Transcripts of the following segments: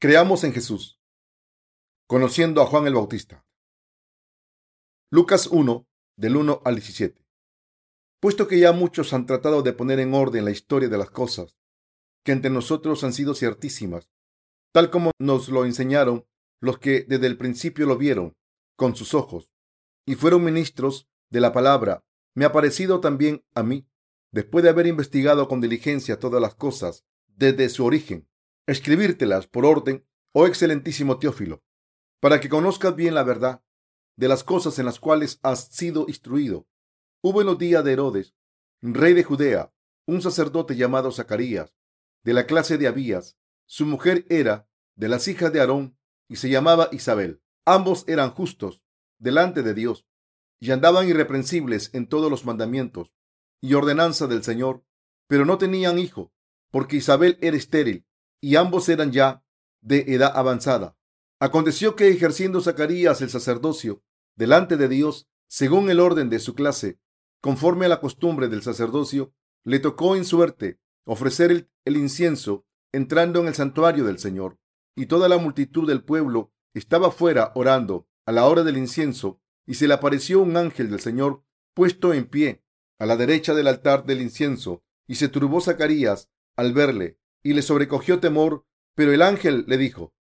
Creamos en Jesús. Conociendo a Juan el Bautista. Lucas 1, del 1 al 17. Puesto que ya muchos han tratado de poner en orden la historia de las cosas, que entre nosotros han sido ciertísimas, tal como nos lo enseñaron los que desde el principio lo vieron con sus ojos y fueron ministros de la palabra, me ha parecido también a mí, después de haber investigado con diligencia todas las cosas desde su origen, escribírtelas por orden, oh excelentísimo Teófilo, para que conozcas bien la verdad de las cosas en las cuales has sido instruido. Hubo en los días de Herodes, rey de Judea, un sacerdote llamado Zacarías, de la clase de Abías. Su mujer era de las hijas de Aarón y se llamaba Isabel. Ambos eran justos delante de Dios y andaban irreprensibles en todos los mandamientos y ordenanza del Señor, pero no tenían hijo, porque Isabel era estéril y ambos eran ya de edad avanzada. Aconteció que ejerciendo Zacarías el sacerdocio delante de Dios, según el orden de su clase, conforme a la costumbre del sacerdocio, le tocó en suerte ofrecer el, incienso entrando en el santuario del Señor. Y toda la multitud del pueblo estaba fuera orando a la hora del incienso, y se le apareció un ángel del Señor puesto en pie a la derecha del altar del incienso, y se turbó Zacarías al verle, y le sobrecogió temor, pero el ángel le dijo,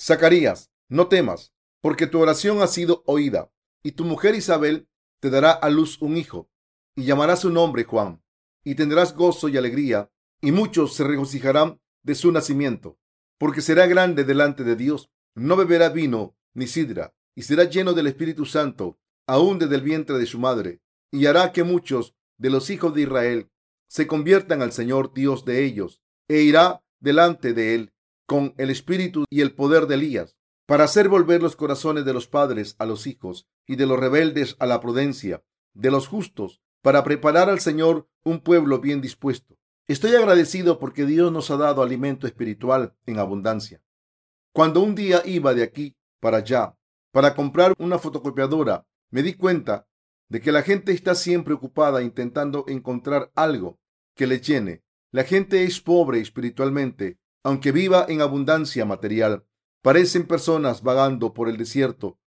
Zacarías, no temas, porque tu oración ha sido oída, y tu mujer Isabel te dará a luz un hijo, y llamará su nombre Juan, y tendrás gozo y alegría, y muchos se regocijarán de su nacimiento, porque será grande delante de Dios, no beberá vino ni sidra, y será lleno del Espíritu Santo, aún desde el vientre de su madre, y hará que muchos de los hijos de Israel se conviertan al Señor Dios de ellos, e irá delante de él con el espíritu y el poder de Elías, para hacer volver los corazones de los padres a los hijos y de los rebeldes a la prudencia, de los justos, para preparar al Señor un pueblo bien dispuesto. Estoy agradecido porque Dios nos ha dado alimento espiritual en abundancia. Cuando un día iba de aquí para allá para comprar una fotocopiadora, me di cuenta de que la gente está siempre ocupada intentando encontrar algo que le llene. La gente es pobre espiritualmente, aunque viva en abundancia material. Parecen personas vagando por el desierto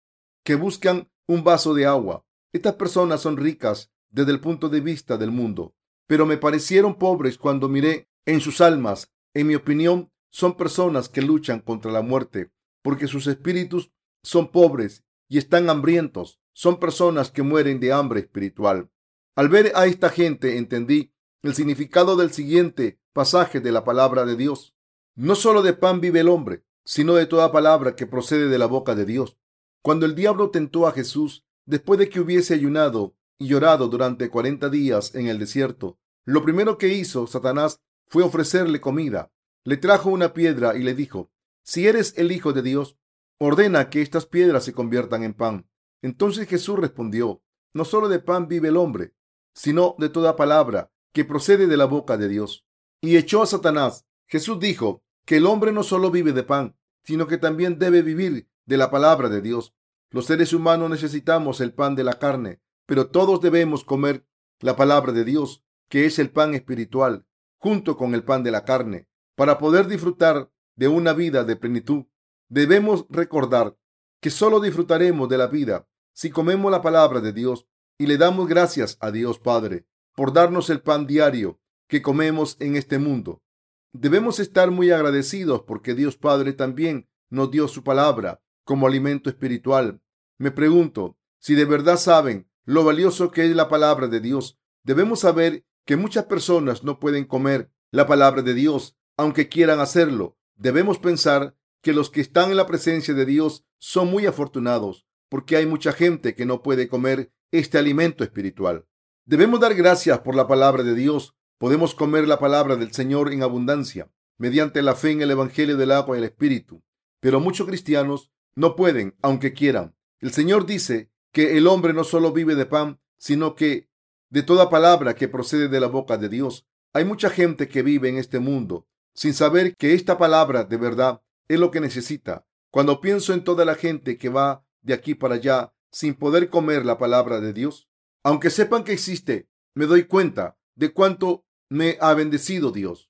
que buscan un vaso de agua. Estas personas son ricas desde el punto de vista del mundo, pero me parecieron pobres cuando miré en sus almas. En mi opinión, son personas que luchan contra la muerte, porque sus espíritus son pobres y están hambrientos. Son personas que mueren de hambre espiritual. Al ver a esta gente entendí el significado del siguiente pasaje de la palabra de Dios. No solo de pan vive el hombre, sino de toda palabra que procede de la boca de Dios. Cuando el diablo tentó a Jesús, después de que hubiese ayunado y llorado durante cuarenta días en el desierto, lo primero que hizo Satanás fue ofrecerle comida. Le trajo una piedra y le dijo, si eres el Hijo de Dios, ordena que estas piedras se conviertan en pan. Entonces Jesús respondió, no solo de pan vive el hombre, sino de toda palabra que procede de la boca de Dios. Y echó a Satanás. Jesús dijo que el hombre no solo vive de pan, sino que también debe vivir de la palabra de Dios. Los seres humanos necesitamos el pan de la carne, pero todos debemos comer la palabra de Dios, que es el pan espiritual, junto con el pan de la carne, para poder disfrutar de una vida de plenitud. Debemos recordar que solo disfrutaremos de la vida si comemos la palabra de Dios y le damos gracias a Dios Padre por darnos el pan diario que comemos en este mundo. Debemos estar muy agradecidos porque Dios Padre también nos dio su palabra como alimento espiritual. Me pregunto si de verdad saben lo valioso que es la palabra de Dios. Debemos saber que muchas personas no pueden comer la palabra de Dios, aunque quieran hacerlo. Debemos pensar que los que están en la presencia de Dios son muy afortunados, porque hay mucha gente que no puede comer este alimento espiritual. Debemos dar gracias por la palabra de Dios. Podemos comer la palabra del Señor en abundancia, mediante la fe en el Evangelio del agua y el Espíritu. Pero muchos cristianos no pueden, aunque quieran. El Señor dice que el hombre no solo vive de pan, sino que de toda palabra que procede de la boca de Dios. Hay mucha gente que vive en este mundo sin saber que esta palabra de verdad es lo que necesita. Cuando pienso en toda la gente que va de aquí para allá sin poder comer la palabra de Dios, aunque sepan que existe, me doy cuenta de cuánto me ha bendecido Dios.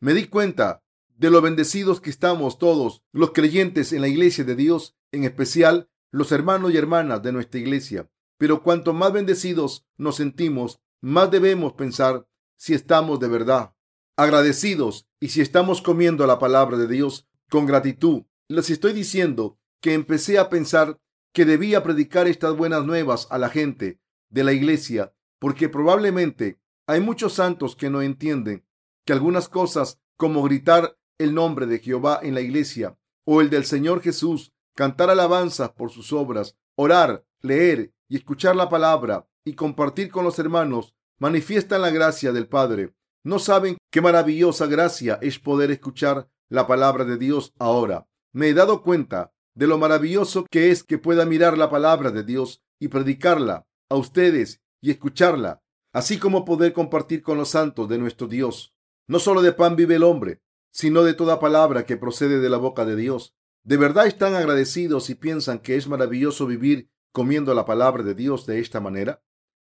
Me di cuenta de lo bendecidos que estamos todos los creyentes en la iglesia de Dios, en especial los hermanos y hermanas de nuestra iglesia. Pero cuanto más bendecidos nos sentimos, más debemos pensar si estamos de verdad agradecidos y si estamos comiendo la palabra de Dios con gratitud. Les estoy diciendo que empecé a pensar que debía predicar estas buenas nuevas a la gente de la iglesia, porque probablemente hay muchos santos que no entienden que algunas cosas como gritar el nombre de Jehová en la iglesia o el del Señor Jesús, cantar alabanzas por sus obras, orar, leer y escuchar la palabra y compartir con los hermanos manifiestan la gracia del Padre. No saben qué maravillosa gracia es poder escuchar la palabra de Dios ahora. Me he dado cuenta de lo maravilloso que es que pueda mirar la palabra de Dios y predicarla a ustedes y escucharla, así como poder compartir con los santos de nuestro Dios. No solo de pan vive el hombre, sino de toda palabra que procede de la boca de Dios. ¿De verdad están agradecidos y piensan que es maravilloso vivir comiendo la palabra de Dios de esta manera?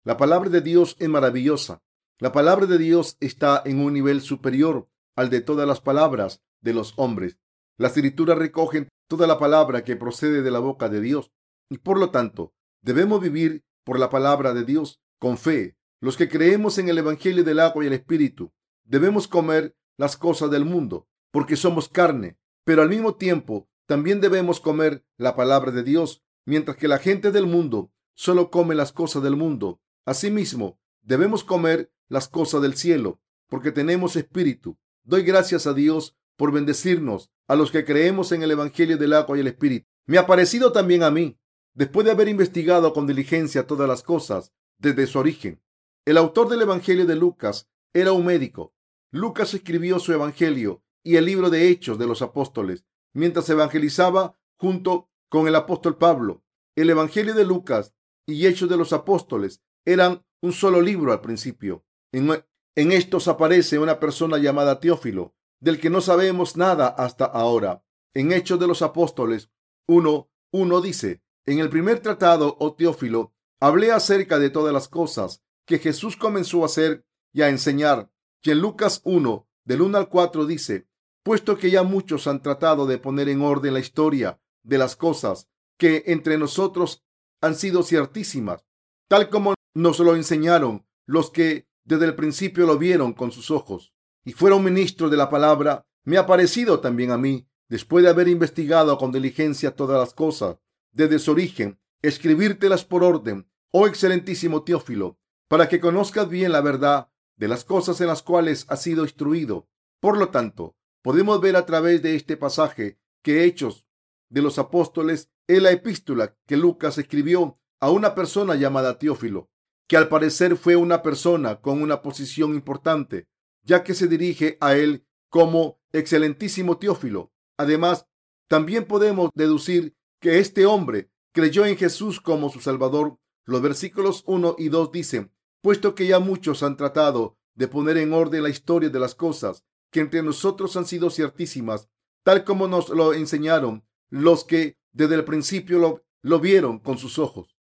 La palabra de Dios es maravillosa. La palabra de Dios está en un nivel superior al de todas las palabras de los hombres. Las escrituras recogen toda la palabra que procede de la boca de Dios y por lo tanto debemos vivir por la palabra de Dios con fe. Los que creemos en el Evangelio del agua y el Espíritu debemos comer las cosas del mundo porque somos carne, pero al mismo tiempo también debemos comer la palabra de Dios, mientras que la gente del mundo solo come las cosas del mundo. Asimismo, debemos comer las cosas del cielo, porque tenemos espíritu. Doy gracias a Dios por bendecirnos a los que creemos en el Evangelio del agua y el Espíritu. Me ha parecido también a mí, después de haber investigado con diligencia todas las cosas desde su origen. El autor del Evangelio de Lucas era un médico. Lucas escribió su Evangelio y el libro de Hechos de los Apóstoles mientras evangelizaba junto con el apóstol Pablo. El Evangelio de Lucas y Hechos de los Apóstoles eran un solo libro al principio. En, estos aparece una persona llamada Teófilo, del que no sabemos nada hasta ahora. En Hechos de los Apóstoles 1, 1 dice, en el primer tratado, oh Teófilo, hablé acerca de todas las cosas que Jesús comenzó a hacer y a enseñar. Y en Lucas 1, del 1 al 4 dice, puesto que ya muchos han tratado de poner en orden la historia de las cosas que entre nosotros han sido ciertísimas, tal como nos lo enseñaron los que desde el principio lo vieron con sus ojos y fueron ministros de la palabra, me ha parecido también a mí, después de haber investigado con diligencia todas las cosas desde su origen, escribírtelas por orden, oh excelentísimo Teófilo, para que conozcas bien la verdad de las cosas en las cuales has sido instruido. Por lo tanto, podemos ver a través de este pasaje que Hechos de los Apóstoles es la epístola que Lucas escribió a una persona llamada Teófilo, que al parecer fue una persona con una posición importante, ya que se dirige a él como excelentísimo Teófilo. Además, también podemos deducir que este hombre creyó en Jesús como su Salvador. Los versículos 1 y 2 dicen, puesto que ya muchos han tratado de poner en orden la historia de las cosas que entre nosotros han sido ciertísimas, tal como nos lo enseñaron los que desde el principio lo, vieron con sus ojos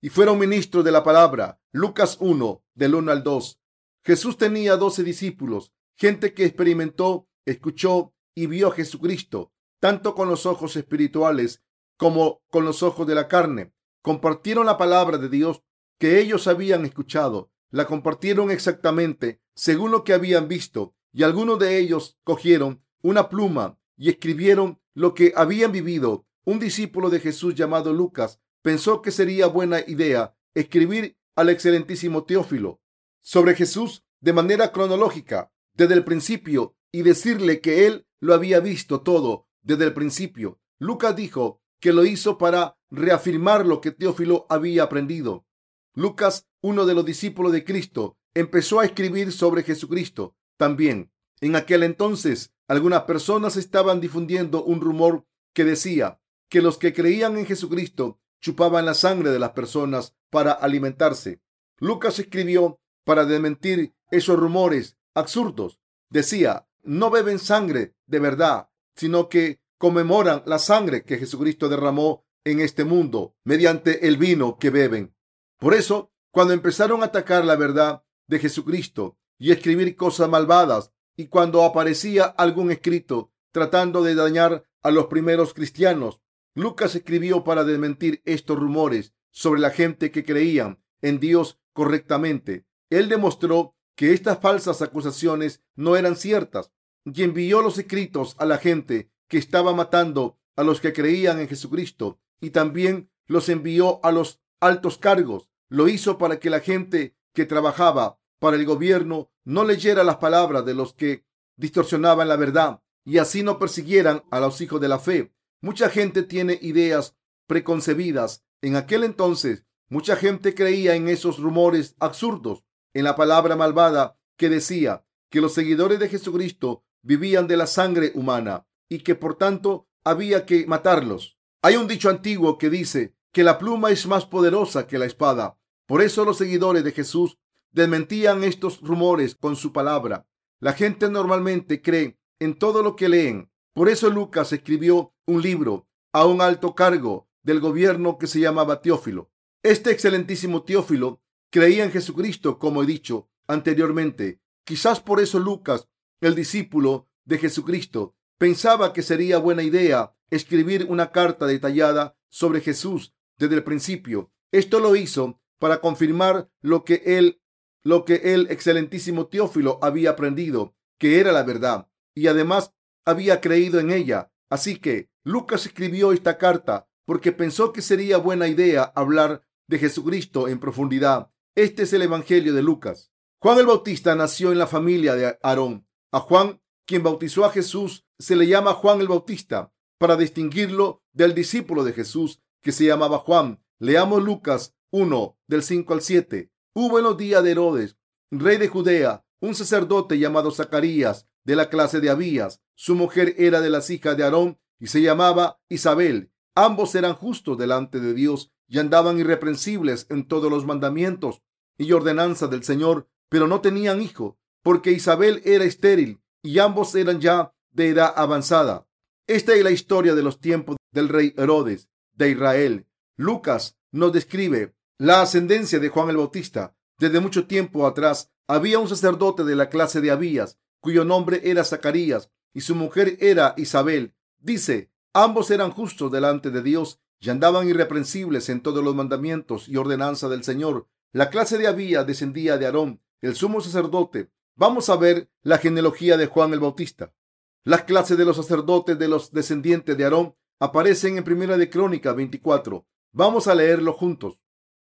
y fueron ministros de la palabra. Lucas 1, del 1 al 2. Jesús tenía doce discípulos, gente que experimentó, escuchó y vio a Jesucristo, tanto con los ojos espirituales como con los ojos de la carne. Compartieron la palabra de Dios que ellos habían escuchado, la compartieron exactamente según lo que habían visto, y algunos de ellos cogieron una pluma y escribieron lo que habían vivido. Un discípulo de Jesús llamado Lucas pensó que sería buena idea escribir al excelentísimo Teófilo sobre Jesús de manera cronológica desde el principio y decirle que él lo había visto todo desde el principio. Lucas dijo que lo hizo para reafirmar lo que Teófilo había aprendido. Lucas, uno de los discípulos de Cristo, empezó a escribir sobre Jesucristo también. En aquel entonces, algunas personas estaban difundiendo un rumor que decía que los que creían en Jesucristo chupaban la sangre de las personas para alimentarse. Lucas escribió para desmentir esos rumores absurdos. Decía, no beben sangre de verdad, sino que conmemoran la sangre que Jesucristo derramó en este mundo mediante el vino que beben. Por eso, cuando empezaron a atacar la verdad de Jesucristo y escribir cosas malvadas y cuando aparecía algún escrito tratando de dañar a los primeros cristianos, Lucas escribió para desmentir estos rumores sobre la gente que creían en Dios correctamente. Él demostró que estas falsas acusaciones no eran ciertas y envió los escritos a la gente que estaba matando a los que creían en Jesucristo y también los envió a los altos cargos. Lo hizo para que la gente que trabajaba para el gobierno no leyera las palabras de los que distorsionaban la verdad y así no persiguieran a los hijos de la fe. Mucha gente tiene ideas preconcebidas. En aquel entonces, mucha gente creía en esos rumores absurdos, en la palabra malvada que decía que los seguidores de Jesucristo vivían de la sangre humana y que por tanto había que matarlos. Hay un dicho antiguo que dice que la pluma es más poderosa que la espada. Por eso los seguidores de Jesús desmentían estos rumores con su palabra. La gente normalmente cree en todo lo que leen. Por eso Lucas escribió un libro a un alto cargo del gobierno que se llamaba Teófilo. Este excelentísimo Teófilo creía en Jesucristo, como he dicho anteriormente. Quizás por eso Lucas, el discípulo de Jesucristo, pensaba que sería buena idea escribir una carta detallada sobre Jesús desde el principio. Esto lo hizo para confirmar lo que él, lo que el excelentísimo Teófilo había aprendido, que era la verdad, y además había creído en ella. Así que Lucas escribió esta carta porque pensó que sería buena idea hablar de Jesucristo en profundidad. Este es el Evangelio de Lucas. Juan el Bautista nació en la familia de Aarón. A Juan, quien bautizó a Jesús, se le llama Juan el Bautista para distinguirlo del discípulo de Jesús que se llamaba Juan. Leamos Lucas 1 del 5 al 7. Hubo en los días de Herodes, rey de Judea, un sacerdote llamado Zacarías, de la clase de Abías. Su mujer era de las hijas de Aarón y se llamaba Isabel. Ambos eran justos delante de Dios y andaban irreprensibles en todos los mandamientos y ordenanzas del Señor, pero no tenían hijo, porque Isabel era estéril y ambos eran ya de edad avanzada. Esta es la historia de los tiempos del rey Herodes de Israel. Lucas nos describe la ascendencia de Juan el Bautista. Desde mucho tiempo atrás había un sacerdote de la clase de Abías, cuyo nombre era Zacarías, y su mujer era Isabel. Dice, ambos eran justos delante de Dios y andaban irreprensibles en todos los mandamientos y ordenanza del Señor. La clase de Abías descendía de Aarón, el sumo sacerdote. Vamos a ver la genealogía de Juan el Bautista. Las clases de los sacerdotes de los descendientes de Aarón aparecen en Primera de Crónica 24. Vamos a leerlo juntos.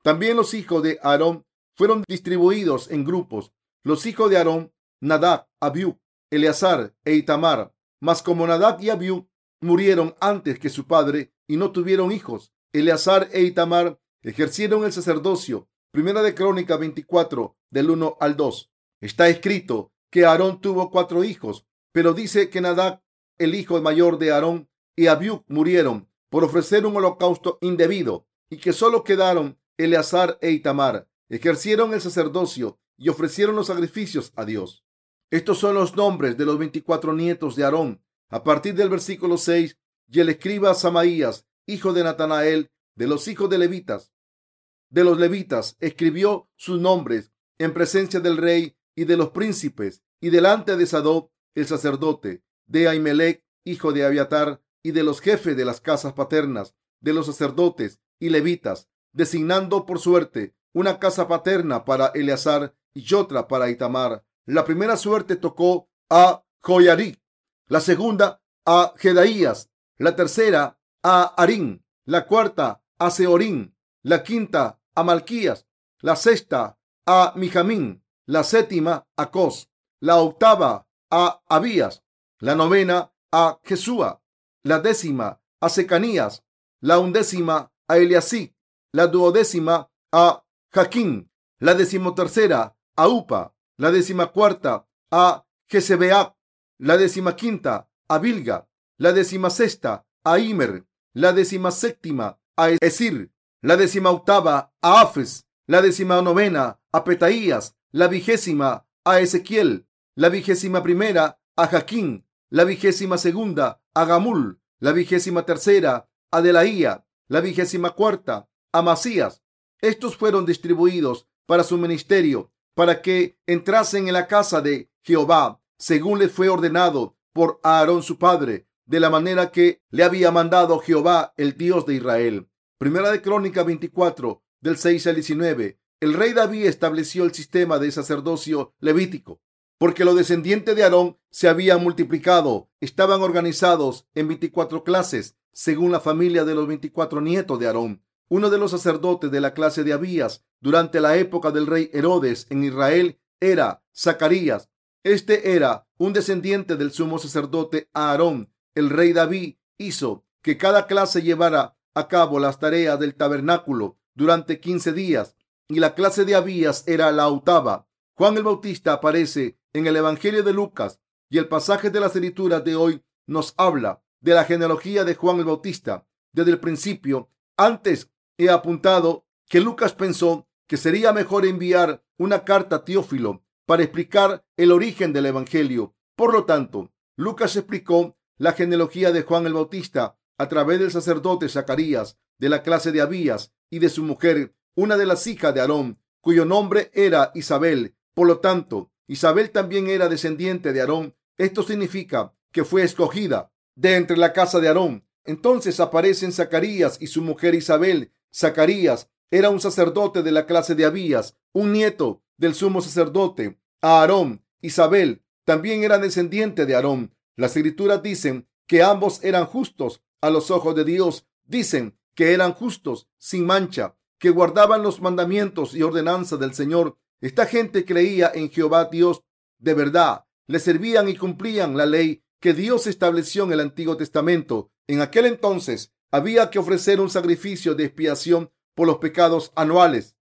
También los hijos de Aarón fueron distribuidos en grupos. Los hijos de Aarón, Nadab, Abiú, Eleazar e Itamar. Mas como Nadab y Abiú murieron antes que su padre y no tuvieron hijos, Eleazar e Itamar ejercieron el sacerdocio. Primera de Crónica 24, del 1 al 2. Está escrito que Aarón tuvo cuatro hijos, pero dice que Nadab, el hijo mayor de Aarón, y Abiú murieron por ofrecer un holocausto indebido y que solo quedaron Eleazar e Itamar. Ejercieron el sacerdocio y ofrecieron los sacrificios a Dios. Estos son los nombres de los veinticuatro nietos de Aarón. A partir del versículo 6, y el escriba Samaías, hijo de Natanael, de los hijos de levitas, de los levitas, escribió sus nombres en presencia del rey y de los príncipes y delante de Sadoc, el sacerdote, de Ahimelech, hijo de Abiatar, y de los jefes de las casas paternas, de los sacerdotes y levitas, designando por suerte una casa paterna para Eleazar y otra para Itamar. La primera suerte tocó a Joyarí, la segunda a Jedaías, la tercera a Arín, la cuarta a Seorín, la quinta a Malquías, la sexta a Mijamín, la séptima a Cos, la octava a Abías, la novena a Jesúa, la décima a Secanías, la undécima a Eliasí, la duodécima a Jaquín, la decimotercera a Upa, la decimacuarta a Jezebeab, la decimaquinta a Bilga, la decimasexta a Imer, la decimaséptima a Esir, la decimaoctava a Afes, la novena a Petaías, la vigésima a Ezequiel, la vigésima primera a Jaquín, la vigésima segunda a Gamul, la vigésima tercera a Delaía, la vigésima cuarta a Masías. Estos fueron distribuidos para su ministerio, para que entrasen en la casa de Jehová según le fue ordenado por Aarón su padre, de la manera que le había mandado Jehová, el Dios de Israel. Primera de Crónica 24, del 6 al 19. El rey David estableció el sistema de sacerdocio levítico, porque los descendientes de Aarón se habían multiplicado, estaban organizados en 24 clases, según la familia de los 24 nietos de Aarón. Uno de los sacerdotes de la clase de Abías durante la época del rey Herodes en Israel era Zacarías. Este era un descendiente del sumo sacerdote Aarón. El rey David hizo que cada clase llevara a cabo las tareas del tabernáculo durante 15 días y la clase de Abías era la octava. Juan el Bautista aparece en el Evangelio de Lucas y el pasaje de las escrituras de hoy nos habla de la genealogía de Juan el Bautista. Desde el principio, antes he apuntado que Lucas pensó que sería mejor enviar una carta a Teófilo para explicar el origen del Evangelio. Por lo tanto, Lucas explicó la genealogía de Juan el Bautista a través del sacerdote Zacarías, de la clase de Abías y de su mujer, una de las hijas de Aarón, cuyo nombre era Isabel. Por lo tanto, Isabel también era descendiente de Aarón. Esto significa que fue escogida de entre la casa de Aarón. Entonces aparecen Zacarías y su mujer Isabel Zacarías era un sacerdote de la clase de Abías, un nieto del sumo sacerdote. Aarón, Isabel, también era descendiente de Aarón. Las escrituras dicen que ambos eran justos a los ojos de Dios. Dicen que eran justos, sin mancha, que guardaban los mandamientos y ordenanzas del Señor. Esta gente creía en Jehová Dios de verdad. Le servían y cumplían la ley que Dios estableció en el Antiguo Testamento. En aquel entonces había que ofrecer un sacrificio de expiación por los pecados anuales.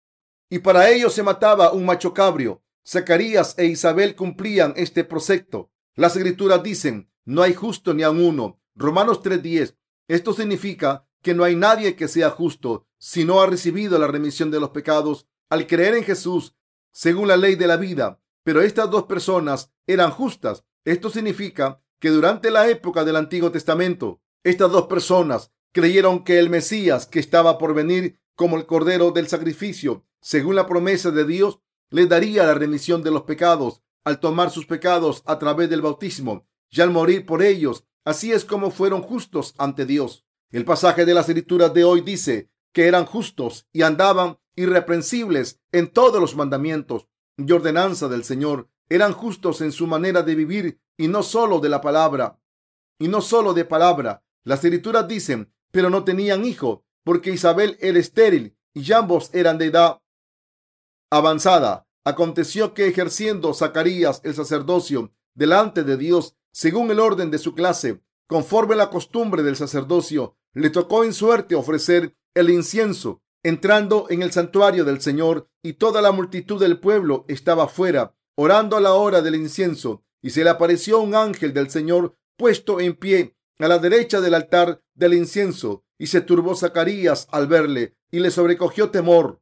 Y para ello se mataba un macho cabrio. Zacarías e Isabel cumplían este proyecto. Las escrituras dicen, no hay justo ni a uno. Romanos 3:10. Esto significa que no hay nadie que sea justo si no ha recibido la remisión de los pecados al creer en Jesús según la ley de la vida. Pero estas dos personas eran justas. Esto significa que durante la época del Antiguo Testamento, estas dos personas creyeron que el Mesías que estaba por venir como el Cordero del Sacrificio, según la promesa de Dios, les daría la remisión de los pecados al tomar sus pecados a través del bautismo y al morir por ellos. Así es como fueron justos ante Dios. El pasaje de las escrituras de hoy dice que eran justos y andaban irreprensibles en todos los mandamientos y ordenanza del Señor. Eran justos en su manera de vivir y no solo de la palabra. Y no solo de palabra. Las escrituras dicen pero no tenían hijo, porque Isabel era estéril y ambos eran de edad avanzada. Aconteció que ejerciendo Zacarías el sacerdocio delante de Dios, según el orden de su clase, conforme la costumbre del sacerdocio, le tocó en suerte ofrecer el incienso, entrando en el santuario del Señor, y toda la multitud del pueblo estaba fuera, orando a la hora del incienso, y se le apareció un ángel del Señor puesto en pie a la derecha del altar del incienso, y se turbó Zacarías al verle, y le sobrecogió temor.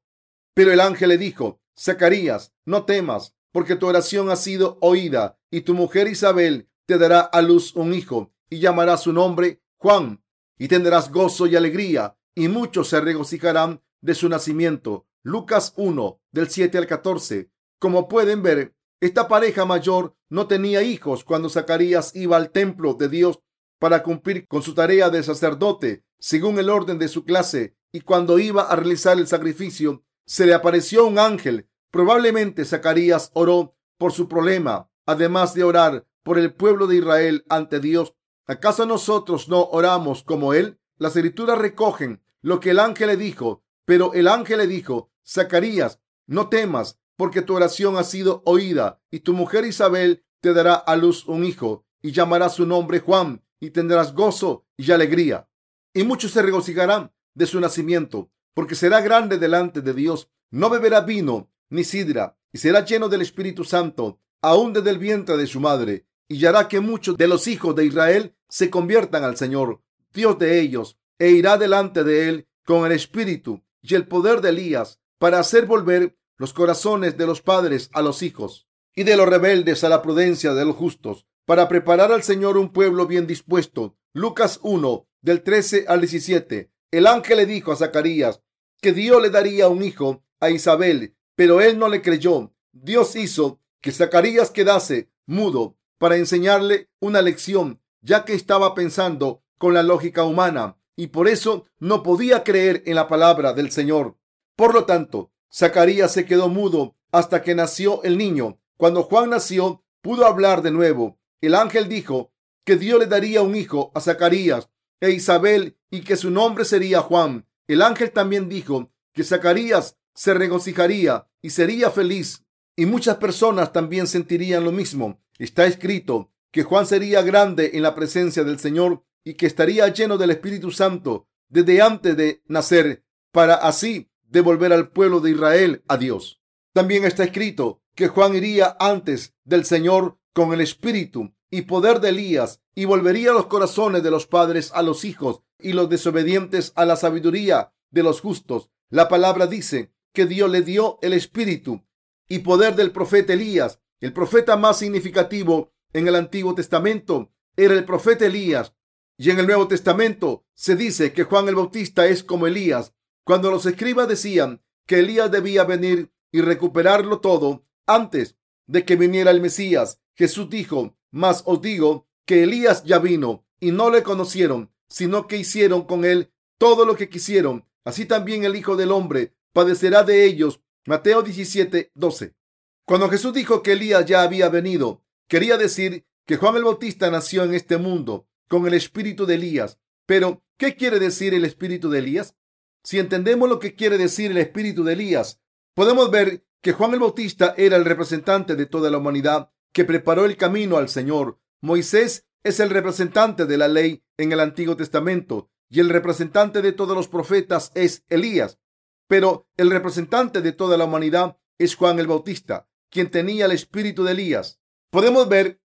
Pero el ángel le dijo, Zacarías, no temas, porque tu oración ha sido oída, y tu mujer Isabel te dará a luz un hijo, y llamará su nombre Juan, y tendrás gozo y alegría, y muchos se regocijarán de su nacimiento. Lucas 1, del 7 al 14. Como pueden ver, esta pareja mayor no tenía hijos cuando Zacarías iba al templo de Dios para cumplir con su tarea de sacerdote según el orden de su clase y cuando iba a realizar el sacrificio se le apareció un ángel. Probablemente Zacarías oró por su problema, además de orar por el pueblo de Israel ante Dios. ¿Acaso nosotros no oramos como él? Las escrituras recogen lo que el ángel le dijo, pero el ángel le dijo, Zacarías, no temas, porque tu oración ha sido oída, y tu mujer Isabel te dará a luz un hijo, y llamará su nombre Juan, y tendrás gozo y alegría. Y muchos se regocijarán de su nacimiento, porque será grande delante de Dios. No beberá vino ni sidra, y será lleno del Espíritu Santo, aún desde el vientre de su madre, y hará que muchos de los hijos de Israel se conviertan al Señor, Dios de ellos, e irá delante de él con el Espíritu y el poder de Elías, para hacer volver los corazones de los padres a los hijos, y de los rebeldes a la prudencia de los justos, para preparar al Señor un pueblo bien dispuesto. Lucas 1, del 13 al 17. El ángel le dijo a Zacarías que Dios le daría un hijo a Isabel, pero él no le creyó. Dios hizo que Zacarías quedase mudo para enseñarle una lección, ya que estaba pensando con la lógica humana y por eso no podía creer en la palabra del Señor. Por lo tanto, Zacarías se quedó mudo hasta que nació el niño. Cuando Juan nació, pudo hablar de nuevo. El ángel dijo que Dios le daría un hijo a Zacarías e Isabel y que su nombre sería Juan. El ángel también dijo que Zacarías se regocijaría y sería feliz y muchas personas también sentirían lo mismo. Está escrito que Juan sería grande en la presencia del Señor y que estaría lleno del Espíritu Santo desde antes de nacer, para así devolver al pueblo de Israel a Dios. También está escrito que Juan iría antes del Señor con el Espíritu y poder de Elías y volvería los corazones de los padres a los hijos y los desobedientes a la sabiduría de los justos. La palabra dice que Dios le dio el Espíritu y poder del profeta Elías. El profeta más significativo en el Antiguo Testamento era el profeta Elías. Y en el Nuevo Testamento se dice que Juan el Bautista es como Elías. Cuando los escribas decían que Elías debía venir y recuperarlo todo antes de que viniera el Mesías, Jesús dijo, mas os digo que Elías ya vino y no le conocieron, sino que hicieron con él todo lo que quisieron. Así también el Hijo del Hombre padecerá de ellos. Mateo 17, 12. Cuando Jesús dijo que Elías ya había venido, quería decir que Juan el Bautista nació en este mundo con el espíritu de Elías. Pero, ¿qué quiere decir el espíritu de Elías? Si entendemos lo que quiere decir el espíritu de Elías, podemos ver que Juan el Bautista era el representante de toda la humanidad que preparó el camino al Señor. Moisés es el representante de la ley en el Antiguo Testamento y el representante de todos los profetas es Elías. Pero el representante de toda la humanidad es Juan el Bautista, quien tenía el espíritu de Elías. Podemos ver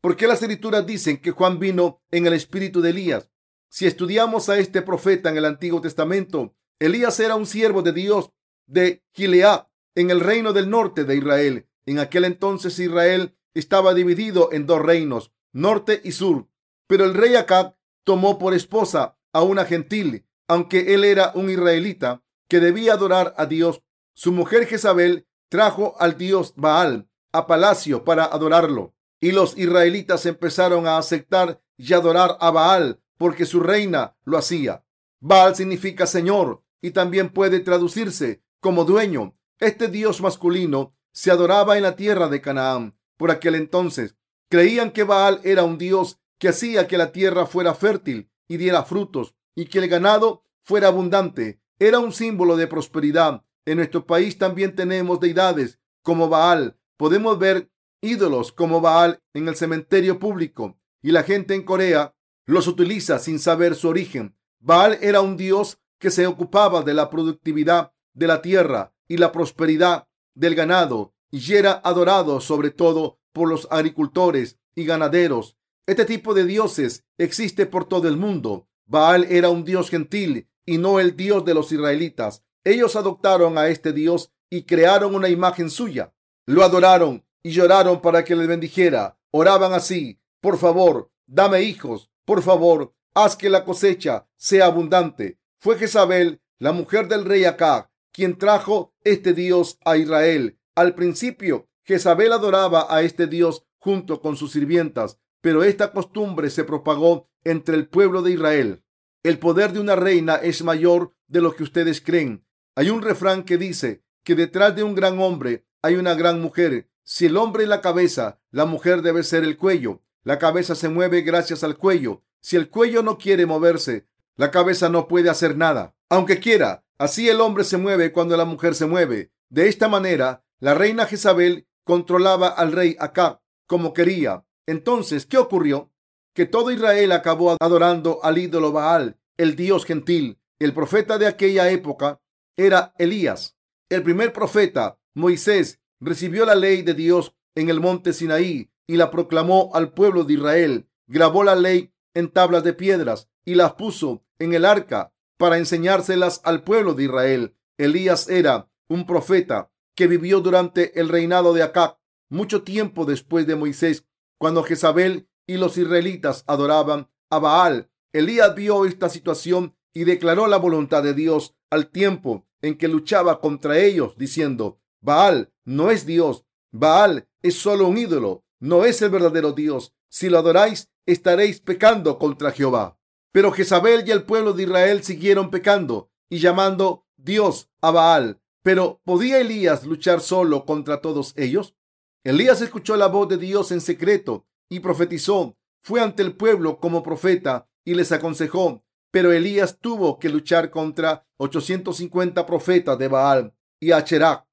por qué las escrituras dicen que Juan vino en el espíritu de Elías. Si estudiamos a este profeta en el Antiguo Testamento, Elías era un siervo de Dios de Gilead, en el reino del norte de Israel. En aquel entonces Israel estaba dividido en dos reinos, norte y sur. Pero el rey Acab tomó por esposa a una gentil, aunque él era un israelita que debía adorar a Dios. Su mujer Jezabel trajo al dios Baal a palacio para adorarlo. Y los israelitas empezaron a aceptar y adorar a Baal porque su reina lo hacía. Baal significa Señor y también puede traducirse como dueño. Este dios masculino se adoraba en la tierra de Canaán por aquel entonces. Creían que Baal era un dios que hacía que la tierra fuera fértil y diera frutos y que el ganado fuera abundante. Era un símbolo de prosperidad. En nuestro país también tenemos deidades como Baal. Podemos ver ídolos como Baal en el cementerio público y la gente en Corea los utiliza sin saber su origen. Baal era un dios que se ocupaba de la productividad de la tierra y la prosperidad del ganado y era adorado sobre todo por los agricultores y ganaderos. Este tipo de dioses existe por todo el mundo. Baal era un dios gentil y no el dios de los israelitas. Ellos adoptaron a este dios y crearon una imagen suya. Lo adoraron y lloraron para que les bendijera. Oraban así, por favor, dame hijos, por favor, haz que la cosecha sea abundante. Fue Jezabel, la mujer del rey Acá, quien trajo este dios a Israel. Al principio, Jezabel adoraba a este dios junto con sus sirvientas, pero esta costumbre se propagó entre el pueblo de Israel. El poder de una reina es mayor de lo que ustedes creen. Hay un refrán que dice que detrás de un gran hombre hay una gran mujer. Si el hombre es la cabeza, la mujer debe ser el cuello. La cabeza se mueve gracias al cuello. Si el cuello no quiere moverse, la cabeza no puede hacer nada. Aunque quiera, así el hombre se mueve cuando la mujer se mueve. De esta manera, la reina Jezabel controlaba al rey Acab como quería. Entonces, ¿qué ocurrió? Que todo Israel acabó adorando al ídolo Baal, el dios gentil. El profeta de aquella época era Elías. El primer profeta, Moisés, recibió la ley de Dios en el monte Sinaí y la proclamó al pueblo de Israel. Grabó la ley en tablas de piedras y las puso en el arca para enseñárselas al pueblo de Israel. Elías era un profeta que vivió durante el reinado de Acab, mucho tiempo después de Moisés, cuando Jezabel y los israelitas adoraban a Baal. Elías vio esta situación y declaró la voluntad de Dios al tiempo en que luchaba contra ellos, diciendo, Baal no es Dios. Baal es solo un ídolo. no es el verdadero Dios. Si lo adoráis, estaréis pecando contra Jehová. Pero Jezabel y el pueblo de Israel siguieron pecando y llamando Dios a Baal. Pero ¿podía Elías luchar solo contra todos ellos? Elías escuchó la voz de Dios en secreto y profetizó. Fue ante el pueblo como profeta y les aconsejó. Pero Elías tuvo que luchar contra 850 profetas de Baal y Acherach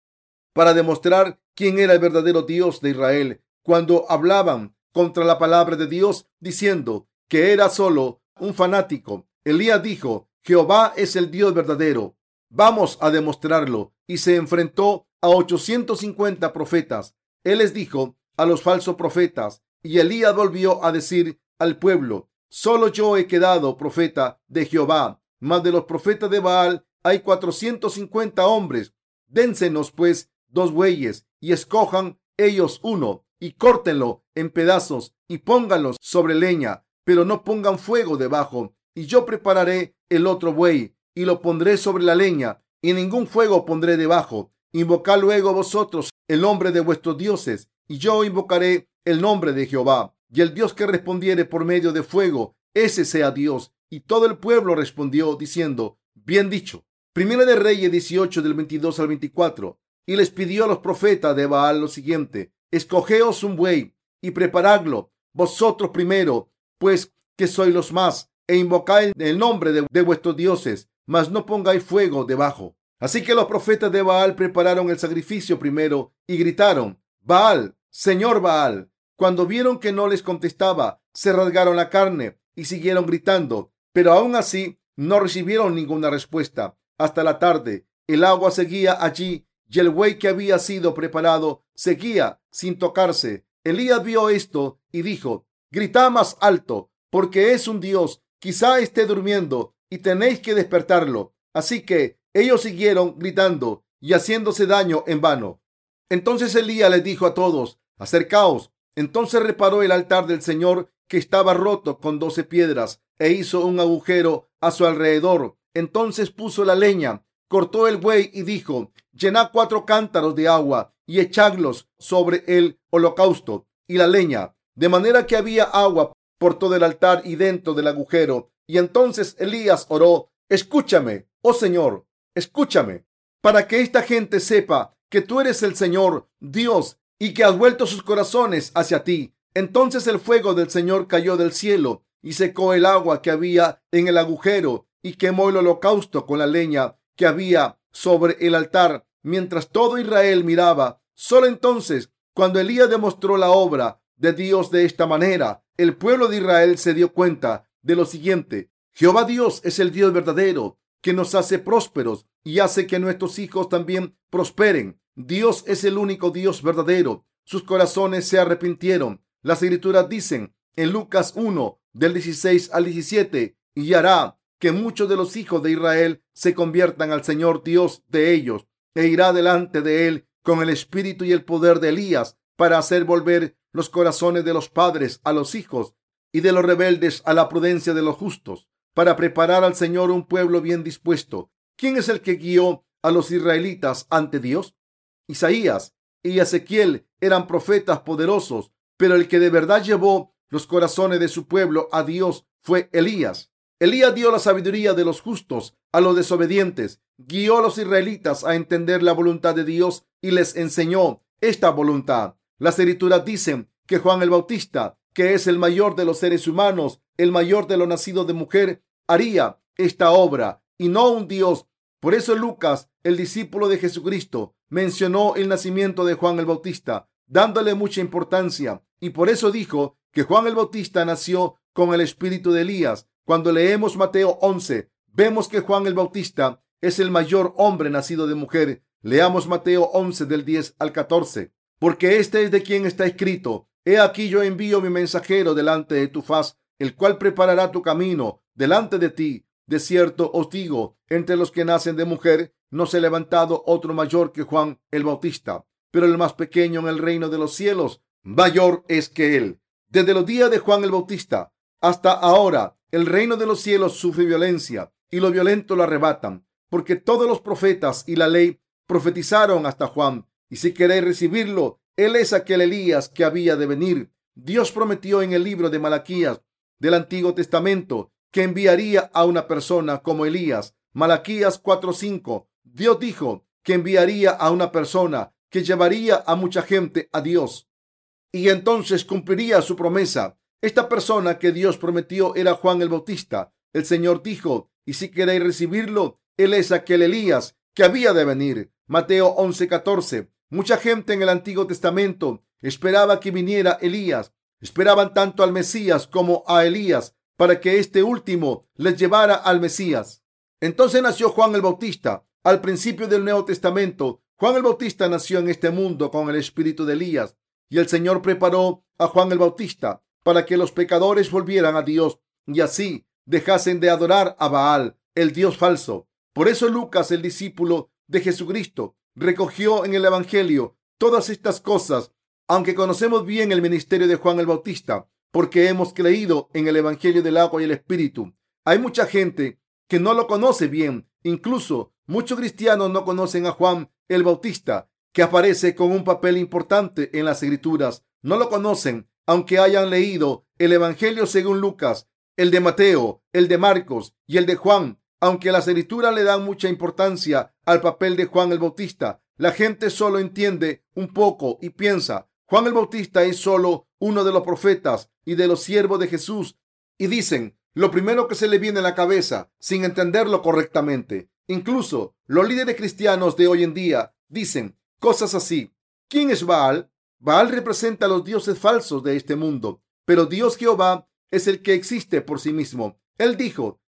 para demostrar quién era el verdadero Dios de Israel cuando hablaban contra la palabra de Dios diciendo que era solo un fanático. Elías dijo, Jehová es el Dios verdadero. Vamos a demostrarlo. Y se enfrentó a 850 profetas. Él les dijo a los falsos profetas, y Elías volvió a decir al pueblo, solo yo he quedado profeta de Jehová, mas de los profetas de Baal hay 450 hombres. Dénsenos pues dos bueyes y escojan ellos uno y córtenlo en pedazos y pónganlos sobre leña, pero no pongan fuego debajo. Y yo prepararé el otro buey y lo pondré sobre la leña y ningún fuego pondré debajo. Invocad luego vosotros el nombre de vuestros dioses y yo invocaré el nombre de Jehová. Y el Dios que respondiere por medio de fuego, ese sea Dios. Y todo el pueblo respondió diciendo, bien dicho. Primera de Reyes 18 del 22 al 24. Y les pidió a los profetas de Baal lo siguiente, escogeos un buey y preparadlo vosotros primero, pues que sois los más, e invocad el nombre de, de vuestros dioses, mas no pongáis fuego debajo. Así que los profetas de Baal prepararon el sacrificio primero y gritaron, Baal, Señor Baal. Cuando vieron que no les contestaba, se rasgaron la carne y siguieron gritando, pero aún así no recibieron ninguna respuesta. Hasta la tarde, el agua seguía allí y el buey que había sido preparado seguía sin tocarse. Elías vio esto y dijo, Grita más alto, porque es un Dios, quizá esté durmiendo y tenéis que despertarlo. Así que ellos siguieron gritando y haciéndose daño en vano. Entonces Elías les dijo a todos, acercaos. Entonces reparó el altar del Señor que estaba roto con doce piedras e hizo un agujero a su alrededor. Entonces puso la leña cortó el buey y dijo, llenad cuatro cántaros de agua y echadlos sobre el holocausto y la leña, de manera que había agua por todo el altar y dentro del agujero. Y entonces Elías oró, escúchame, oh Señor, escúchame, para que esta gente sepa que tú eres el Señor Dios y que has vuelto sus corazones hacia ti. Entonces el fuego del Señor cayó del cielo y secó el agua que había en el agujero y quemó el holocausto con la leña que había sobre el altar mientras todo Israel miraba. Solo entonces, cuando Elías demostró la obra de Dios de esta manera, el pueblo de Israel se dio cuenta de lo siguiente. Jehová Dios es el Dios verdadero que nos hace prósperos y hace que nuestros hijos también prosperen. Dios es el único Dios verdadero. Sus corazones se arrepintieron. Las escrituras dicen en Lucas 1 del 16 al 17 y hará que muchos de los hijos de Israel se conviertan al Señor Dios de ellos e irá delante de él con el espíritu y el poder de Elías para hacer volver los corazones de los padres a los hijos y de los rebeldes a la prudencia de los justos, para preparar al Señor un pueblo bien dispuesto. ¿Quién es el que guió a los israelitas ante Dios? Isaías y Ezequiel eran profetas poderosos, pero el que de verdad llevó los corazones de su pueblo a Dios fue Elías. Elías dio la sabiduría de los justos a los desobedientes, guió a los israelitas a entender la voluntad de Dios y les enseñó esta voluntad. Las escrituras dicen que Juan el Bautista, que es el mayor de los seres humanos, el mayor de los nacidos de mujer, haría esta obra y no un Dios. Por eso Lucas, el discípulo de Jesucristo, mencionó el nacimiento de Juan el Bautista, dándole mucha importancia, y por eso dijo que Juan el Bautista nació con el espíritu de Elías cuando leemos Mateo 11, vemos que Juan el Bautista es el mayor hombre nacido de mujer. Leamos Mateo 11 del 10 al 14. Porque este es de quien está escrito, He aquí yo envío mi mensajero delante de tu faz, el cual preparará tu camino delante de ti. De cierto os digo, entre los que nacen de mujer, no se ha levantado otro mayor que Juan el Bautista, pero el más pequeño en el reino de los cielos, mayor es que él. Desde los días de Juan el Bautista hasta ahora, el reino de los cielos sufre violencia y lo violento lo arrebatan, porque todos los profetas y la ley profetizaron hasta Juan. Y si queréis recibirlo, Él es aquel Elías que había de venir. Dios prometió en el libro de Malaquías del Antiguo Testamento que enviaría a una persona como Elías. Malaquías 4:5. Dios dijo que enviaría a una persona que llevaría a mucha gente a Dios y entonces cumpliría su promesa. Esta persona que Dios prometió era Juan el Bautista. El Señor dijo, y si queréis recibirlo, Él es aquel Elías que había de venir. Mateo 11:14. Mucha gente en el Antiguo Testamento esperaba que viniera Elías. Esperaban tanto al Mesías como a Elías para que este último les llevara al Mesías. Entonces nació Juan el Bautista. Al principio del Nuevo Testamento, Juan el Bautista nació en este mundo con el espíritu de Elías y el Señor preparó a Juan el Bautista para que los pecadores volvieran a Dios y así dejasen de adorar a Baal, el Dios falso. Por eso Lucas, el discípulo de Jesucristo, recogió en el Evangelio todas estas cosas, aunque conocemos bien el ministerio de Juan el Bautista, porque hemos creído en el Evangelio del agua y el Espíritu. Hay mucha gente que no lo conoce bien, incluso muchos cristianos no conocen a Juan el Bautista, que aparece con un papel importante en las escrituras. No lo conocen, aunque hayan leído el Evangelio según Lucas, el de Mateo, el de Marcos y el de Juan. Aunque las escrituras le dan mucha importancia al papel de Juan el Bautista, la gente solo entiende un poco y piensa, Juan el Bautista es solo uno de los profetas y de los siervos de Jesús. Y dicen lo primero que se le viene a la cabeza sin entenderlo correctamente. Incluso los líderes cristianos de hoy en día dicen cosas así. ¿Quién es Baal? Baal representa a los dioses falsos de este mundo, pero Dios Jehová es el que existe por sí mismo. Él dijo,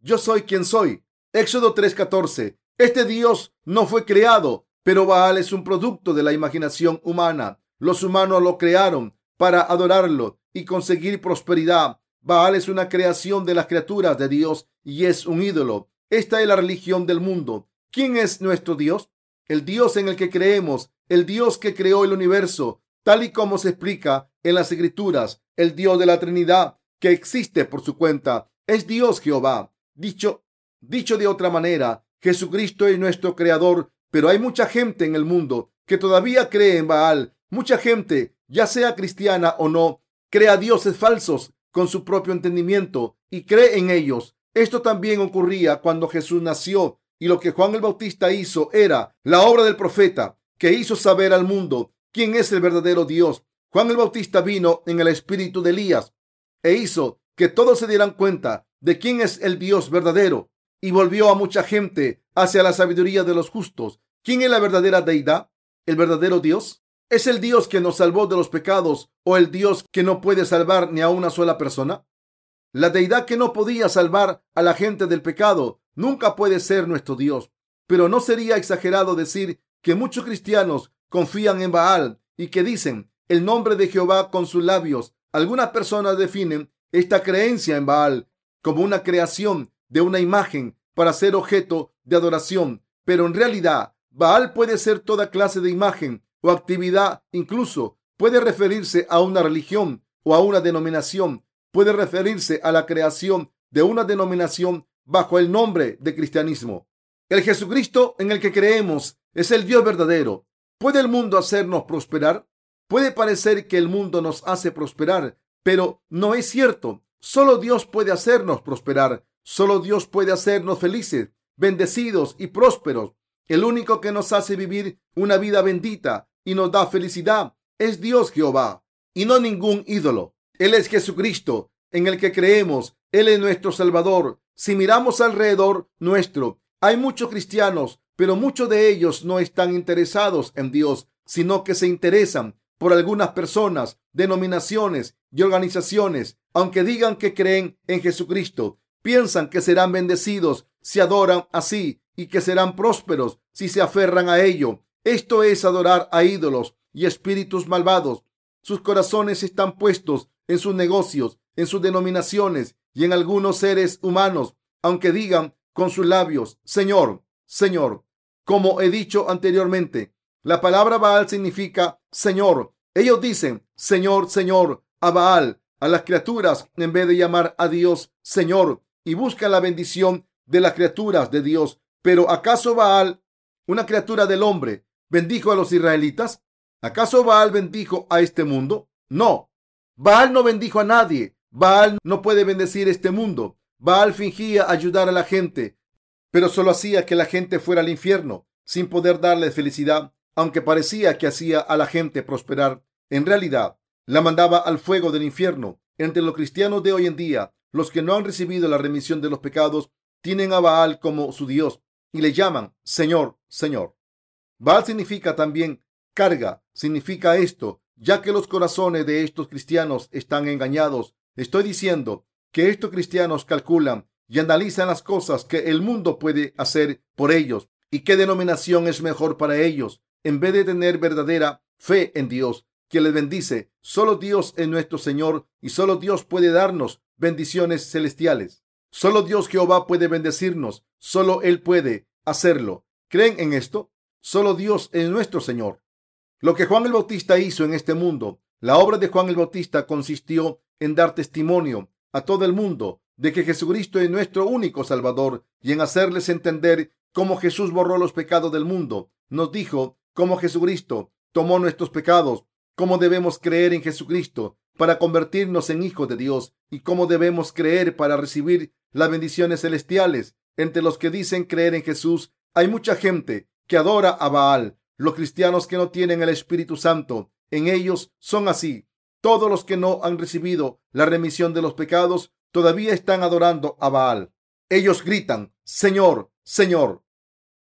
yo soy quien soy. Éxodo 3:14. Este Dios no fue creado, pero Baal es un producto de la imaginación humana. Los humanos lo crearon para adorarlo y conseguir prosperidad. Baal es una creación de las criaturas de Dios y es un ídolo. Esta es la religión del mundo. ¿Quién es nuestro Dios? el Dios en el que creemos, el Dios que creó el universo, tal y como se explica en las escrituras, el Dios de la Trinidad que existe por su cuenta, es Dios Jehová. Dicho, dicho de otra manera, Jesucristo es nuestro creador, pero hay mucha gente en el mundo que todavía cree en Baal. Mucha gente, ya sea cristiana o no, crea dioses falsos con su propio entendimiento y cree en ellos. Esto también ocurría cuando Jesús nació y lo que Juan el Bautista hizo era la obra del profeta que hizo saber al mundo quién es el verdadero Dios. Juan el Bautista vino en el espíritu de Elías e hizo que todos se dieran cuenta de quién es el Dios verdadero y volvió a mucha gente hacia la sabiduría de los justos. ¿Quién es la verdadera deidad? ¿El verdadero Dios? ¿Es el Dios que nos salvó de los pecados o el Dios que no puede salvar ni a una sola persona? La deidad que no podía salvar a la gente del pecado nunca puede ser nuestro Dios. Pero no sería exagerado decir que muchos cristianos confían en Baal y que dicen el nombre de Jehová con sus labios. Algunas personas definen esta creencia en Baal como una creación de una imagen para ser objeto de adoración. Pero en realidad, Baal puede ser toda clase de imagen o actividad, incluso puede referirse a una religión o a una denominación, puede referirse a la creación de una denominación bajo el nombre de cristianismo. El Jesucristo en el que creemos es el Dios verdadero. ¿Puede el mundo hacernos prosperar? Puede parecer que el mundo nos hace prosperar, pero no es cierto. Solo Dios puede hacernos prosperar. Solo Dios puede hacernos felices, bendecidos y prósperos. El único que nos hace vivir una vida bendita y nos da felicidad es Dios Jehová y no ningún ídolo. Él es Jesucristo en el que creemos. Él es nuestro Salvador si miramos alrededor nuestro, hay muchos cristianos, pero muchos de ellos no están interesados en Dios, sino que se interesan por algunas personas, denominaciones y organizaciones, aunque digan que creen en Jesucristo, piensan que serán bendecidos si adoran así y que serán prósperos si se aferran a ello. Esto es adorar a ídolos y espíritus malvados. Sus corazones están puestos en sus negocios, en sus denominaciones y en algunos seres humanos, aunque digan con sus labios, Señor, Señor. Como he dicho anteriormente, la palabra Baal significa Señor. Ellos dicen, Señor, Señor, a Baal, a las criaturas, en vez de llamar a Dios Señor, y buscan la bendición de las criaturas de Dios. Pero ¿acaso Baal, una criatura del hombre, bendijo a los israelitas? ¿Acaso Baal bendijo a este mundo? No. Baal no bendijo a nadie. Baal no puede bendecir este mundo. Baal fingía ayudar a la gente, pero solo hacía que la gente fuera al infierno, sin poder darle felicidad, aunque parecía que hacía a la gente prosperar. En realidad, la mandaba al fuego del infierno. Entre los cristianos de hoy en día, los que no han recibido la remisión de los pecados tienen a Baal como su Dios y le llaman Señor, Señor. Baal significa también carga, significa esto, ya que los corazones de estos cristianos están engañados. Estoy diciendo que estos cristianos calculan y analizan las cosas que el mundo puede hacer por ellos y qué denominación es mejor para ellos, en vez de tener verdadera fe en Dios, que les bendice. Solo Dios es nuestro Señor y solo Dios puede darnos bendiciones celestiales. Solo Dios Jehová puede bendecirnos. Solo Él puede hacerlo. ¿Creen en esto? Solo Dios es nuestro Señor. Lo que Juan el Bautista hizo en este mundo, la obra de Juan el Bautista consistió en dar testimonio a todo el mundo de que Jesucristo es nuestro único Salvador y en hacerles entender cómo Jesús borró los pecados del mundo. Nos dijo cómo Jesucristo tomó nuestros pecados, cómo debemos creer en Jesucristo para convertirnos en hijos de Dios y cómo debemos creer para recibir las bendiciones celestiales. Entre los que dicen creer en Jesús hay mucha gente que adora a Baal. Los cristianos que no tienen el Espíritu Santo en ellos son así. Todos los que no han recibido la remisión de los pecados todavía están adorando a Baal. Ellos gritan, Señor, Señor.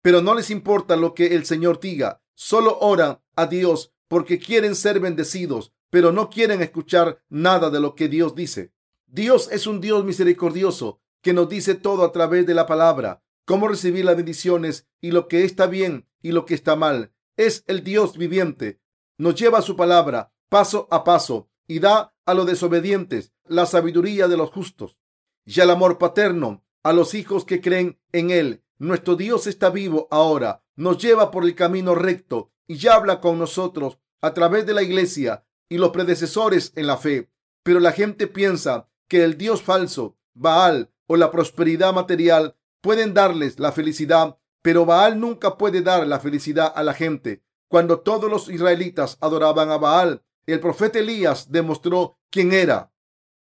Pero no les importa lo que el Señor diga. Solo oran a Dios porque quieren ser bendecidos, pero no quieren escuchar nada de lo que Dios dice. Dios es un Dios misericordioso que nos dice todo a través de la palabra, cómo recibir las bendiciones y lo que está bien y lo que está mal. Es el Dios viviente. Nos lleva su palabra paso a paso y da a los desobedientes la sabiduría de los justos y el amor paterno a los hijos que creen en Él. Nuestro Dios está vivo ahora, nos lleva por el camino recto y ya habla con nosotros a través de la iglesia y los predecesores en la fe. Pero la gente piensa que el Dios falso, Baal o la prosperidad material pueden darles la felicidad, pero Baal nunca puede dar la felicidad a la gente. Cuando todos los israelitas adoraban a Baal, el profeta Elías demostró quién era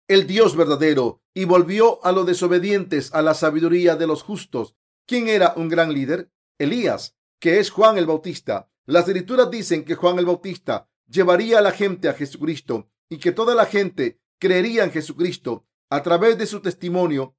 el Dios verdadero y volvió a los desobedientes a la sabiduría de los justos. ¿Quién era un gran líder? Elías, que es Juan el Bautista. Las escrituras dicen que Juan el Bautista llevaría a la gente a Jesucristo y que toda la gente creería en Jesucristo a través de su testimonio.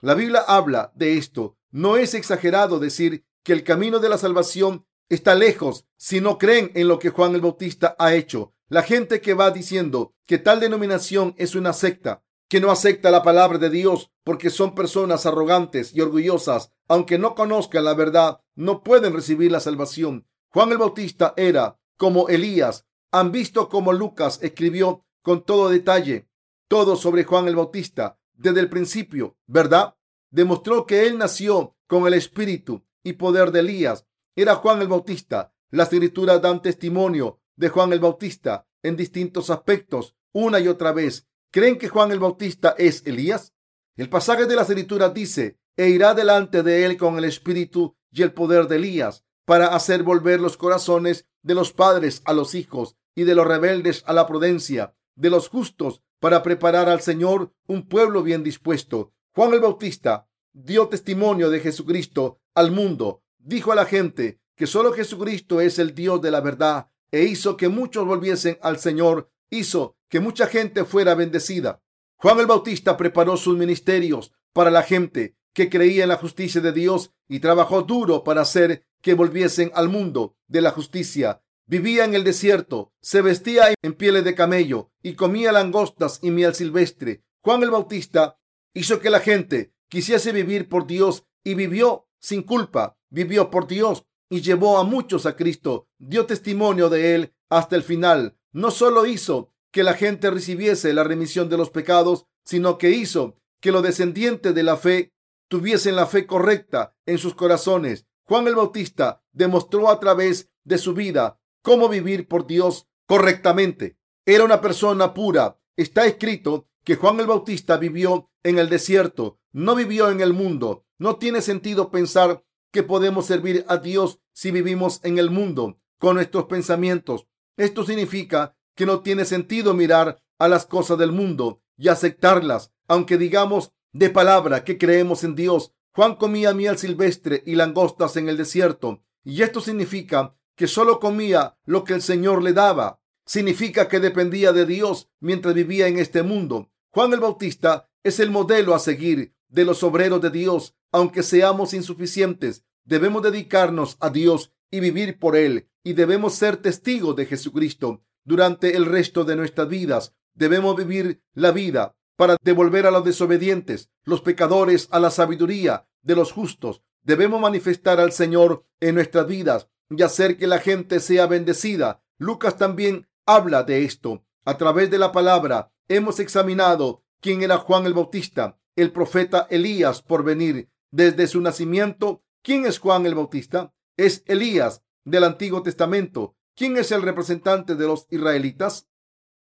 La Biblia habla de esto. No es exagerado decir que el camino de la salvación está lejos si no creen en lo que Juan el Bautista ha hecho. La gente que va diciendo que tal denominación es una secta, que no acepta la palabra de Dios porque son personas arrogantes y orgullosas, aunque no conozcan la verdad, no pueden recibir la salvación. Juan el Bautista era como Elías. Han visto cómo Lucas escribió con todo detalle todo sobre Juan el Bautista desde el principio, ¿verdad? Demostró que él nació con el espíritu y poder de Elías. Era Juan el Bautista. Las escrituras dan testimonio de Juan el Bautista en distintos aspectos una y otra vez. ¿Creen que Juan el Bautista es Elías? El pasaje de la escritura dice, e irá delante de él con el espíritu y el poder de Elías, para hacer volver los corazones de los padres a los hijos y de los rebeldes a la prudencia, de los justos para preparar al Señor un pueblo bien dispuesto. Juan el Bautista dio testimonio de Jesucristo al mundo. Dijo a la gente que solo Jesucristo es el Dios de la verdad e hizo que muchos volviesen al Señor, hizo que mucha gente fuera bendecida. Juan el Bautista preparó sus ministerios para la gente que creía en la justicia de Dios y trabajó duro para hacer que volviesen al mundo de la justicia. Vivía en el desierto, se vestía en pieles de camello y comía langostas y miel silvestre. Juan el Bautista hizo que la gente quisiese vivir por Dios y vivió sin culpa, vivió por Dios y llevó a muchos a Cristo, dio testimonio de él hasta el final. No solo hizo que la gente recibiese la remisión de los pecados, sino que hizo que los descendientes de la fe tuviesen la fe correcta en sus corazones. Juan el Bautista demostró a través de su vida cómo vivir por Dios correctamente. Era una persona pura. Está escrito que Juan el Bautista vivió en el desierto, no vivió en el mundo. No tiene sentido pensar que podemos servir a Dios si vivimos en el mundo con nuestros pensamientos. Esto significa que no tiene sentido mirar a las cosas del mundo y aceptarlas, aunque digamos de palabra que creemos en Dios. Juan comía miel silvestre y langostas en el desierto, y esto significa que solo comía lo que el Señor le daba. Significa que dependía de Dios mientras vivía en este mundo. Juan el Bautista es el modelo a seguir de los obreros de Dios. Aunque seamos insuficientes, debemos dedicarnos a Dios y vivir por Él. Y debemos ser testigos de Jesucristo durante el resto de nuestras vidas. Debemos vivir la vida para devolver a los desobedientes, los pecadores, a la sabiduría de los justos. Debemos manifestar al Señor en nuestras vidas y hacer que la gente sea bendecida. Lucas también habla de esto. A través de la palabra hemos examinado quién era Juan el Bautista, el profeta Elías por venir desde su nacimiento. ¿Quién es Juan el Bautista? Es Elías del Antiguo Testamento. ¿Quién es el representante de los israelitas?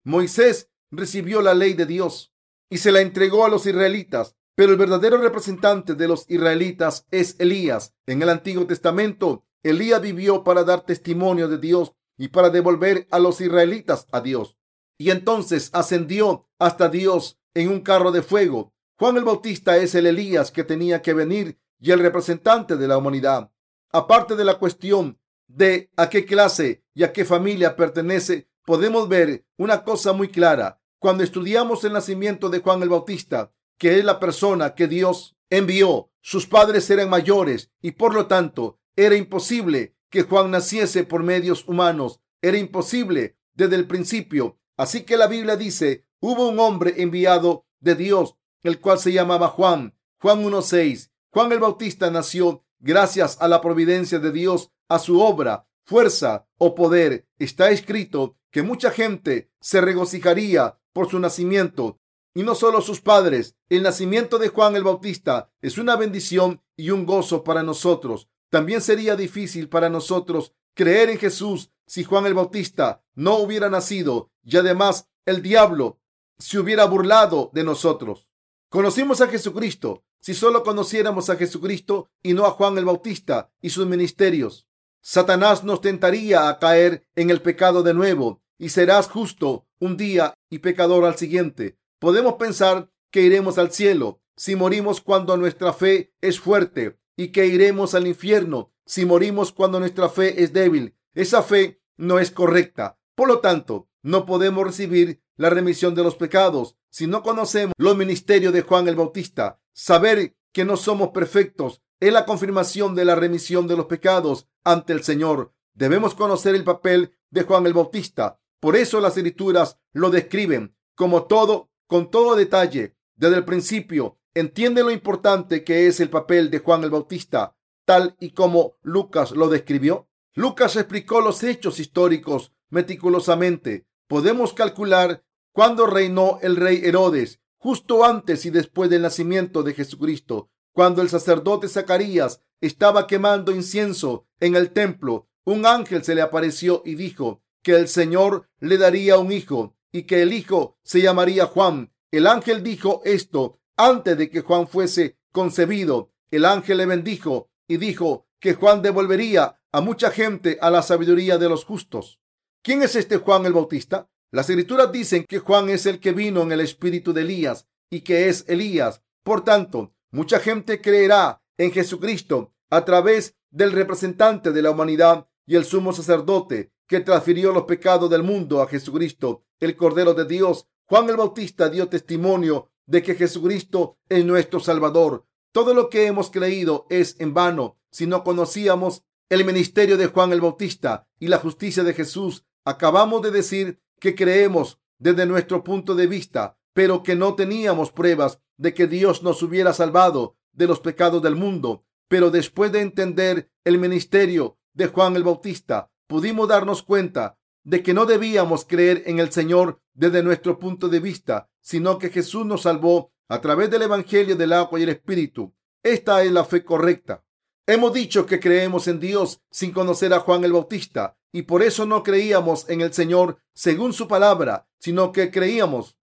Moisés recibió la ley de Dios y se la entregó a los israelitas, pero el verdadero representante de los israelitas es Elías. En el Antiguo Testamento, Elías vivió para dar testimonio de Dios y para devolver a los israelitas a Dios. Y entonces ascendió hasta Dios en un carro de fuego. Juan el Bautista es el Elías que tenía que venir y el representante de la humanidad. Aparte de la cuestión de a qué clase y a qué familia pertenece, podemos ver una cosa muy clara. Cuando estudiamos el nacimiento de Juan el Bautista, que es la persona que Dios envió, sus padres eran mayores y por lo tanto era imposible que Juan naciese por medios humanos. Era imposible desde el principio. Así que la Biblia dice, hubo un hombre enviado de Dios, el cual se llamaba Juan. Juan 1.6. Juan el Bautista nació gracias a la providencia de Dios, a su obra, fuerza o poder. Está escrito que mucha gente se regocijaría por su nacimiento y no solo sus padres. El nacimiento de Juan el Bautista es una bendición y un gozo para nosotros. También sería difícil para nosotros creer en Jesús si Juan el Bautista no hubiera nacido y además el diablo se hubiera burlado de nosotros. Conocimos a Jesucristo si solo conociéramos a Jesucristo y no a Juan el Bautista y sus ministerios. Satanás nos tentaría a caer en el pecado de nuevo y serás justo un día y pecador al siguiente. Podemos pensar que iremos al cielo si morimos cuando nuestra fe es fuerte y que iremos al infierno si morimos cuando nuestra fe es débil. Esa fe no es correcta. Por lo tanto, no podemos recibir la remisión de los pecados si no conocemos los ministerios de Juan el Bautista. Saber que no somos perfectos es la confirmación de la remisión de los pecados ante el Señor. Debemos conocer el papel de Juan el Bautista por eso las escrituras lo describen como todo, con todo detalle. Desde el principio, entiende lo importante que es el papel de Juan el Bautista, tal y como Lucas lo describió. Lucas explicó los hechos históricos meticulosamente. Podemos calcular cuándo reinó el rey Herodes, justo antes y después del nacimiento de Jesucristo, cuando el sacerdote Zacarías estaba quemando incienso en el templo. Un ángel se le apareció y dijo, que el Señor le daría un hijo y que el hijo se llamaría Juan. El ángel dijo esto antes de que Juan fuese concebido. El ángel le bendijo y dijo que Juan devolvería a mucha gente a la sabiduría de los justos. ¿Quién es este Juan el Bautista? Las escrituras dicen que Juan es el que vino en el espíritu de Elías y que es Elías. Por tanto, mucha gente creerá en Jesucristo a través del representante de la humanidad y el sumo sacerdote que transfirió los pecados del mundo a Jesucristo, el Cordero de Dios. Juan el Bautista dio testimonio de que Jesucristo es nuestro Salvador. Todo lo que hemos creído es en vano si no conocíamos el ministerio de Juan el Bautista y la justicia de Jesús. Acabamos de decir que creemos desde nuestro punto de vista, pero que no teníamos pruebas de que Dios nos hubiera salvado de los pecados del mundo. Pero después de entender el ministerio de Juan el Bautista, pudimos darnos cuenta de que no debíamos creer en el Señor desde nuestro punto de vista, sino que Jesús nos salvó a través del Evangelio del agua y el Espíritu. Esta es la fe correcta. Hemos dicho que creemos en Dios sin conocer a Juan el Bautista y por eso no creíamos en el Señor según su palabra, sino que creíamos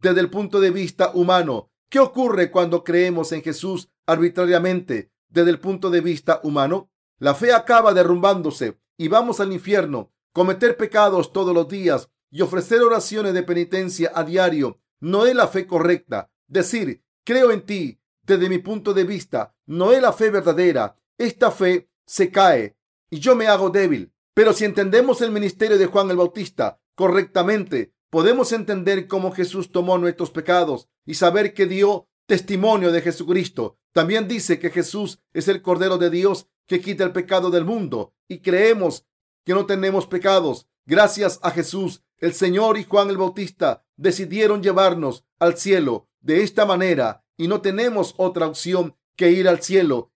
desde el punto de vista humano. ¿Qué ocurre cuando creemos en Jesús arbitrariamente desde el punto de vista humano? La fe acaba derrumbándose y vamos al infierno. cometer pecados todos los días y ofrecer oraciones de penitencia a diario no es la fe correcta. Decir, creo en ti, desde mi punto de vista, no es la fe verdadera. Esta fe se cae y yo me hago débil. Pero si entendemos el ministerio de Juan el Bautista correctamente, podemos entender cómo Jesús tomó nuestros pecados y saber que dio testimonio de Jesucristo. También dice que Jesús es el Cordero de Dios que quita el pecado del mundo y creemos que no tenemos pecados. Gracias a Jesús, el Señor y Juan el Bautista decidieron llevarnos al cielo de esta manera y no tenemos otra opción que ir al cielo,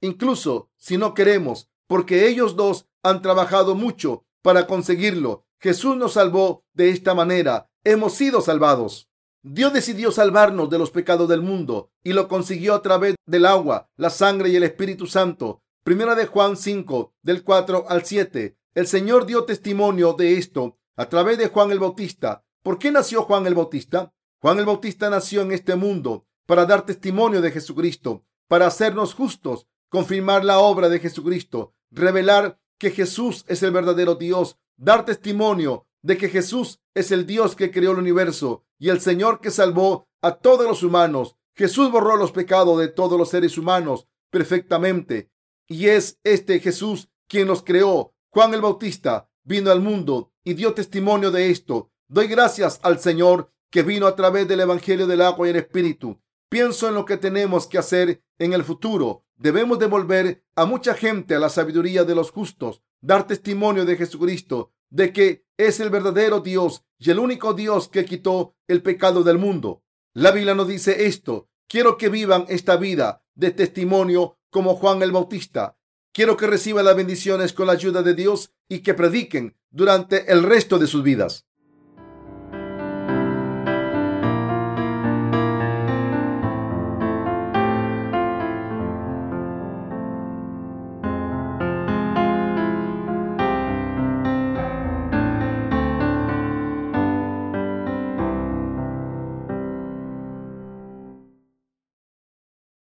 incluso si no queremos, porque ellos dos han trabajado mucho para conseguirlo. Jesús nos salvó de esta manera. Hemos sido salvados. Dios decidió salvarnos de los pecados del mundo y lo consiguió a través del agua, la sangre y el Espíritu Santo. Primera de Juan 5, del 4 al 7. El Señor dio testimonio de esto a través de Juan el Bautista. ¿Por qué nació Juan el Bautista? Juan el Bautista nació en este mundo para dar testimonio de Jesucristo, para hacernos justos, confirmar la obra de Jesucristo, revelar que Jesús es el verdadero Dios, dar testimonio de que Jesús es el Dios que creó el universo y el Señor que salvó a todos los humanos. Jesús borró los pecados de todos los seres humanos perfectamente y es este Jesús quien los creó. Juan el Bautista vino al mundo y dio testimonio de esto. Doy gracias al Señor que vino a través del Evangelio del agua y el Espíritu. Pienso en lo que tenemos que hacer en el futuro. Debemos devolver a mucha gente a la sabiduría de los justos, dar testimonio de Jesucristo, de que es el verdadero Dios y el único Dios que quitó el pecado del mundo. La Biblia nos dice esto. Quiero que vivan esta vida de testimonio como Juan el Bautista. Quiero que reciban las bendiciones con la ayuda de Dios y que prediquen durante el resto de sus vidas.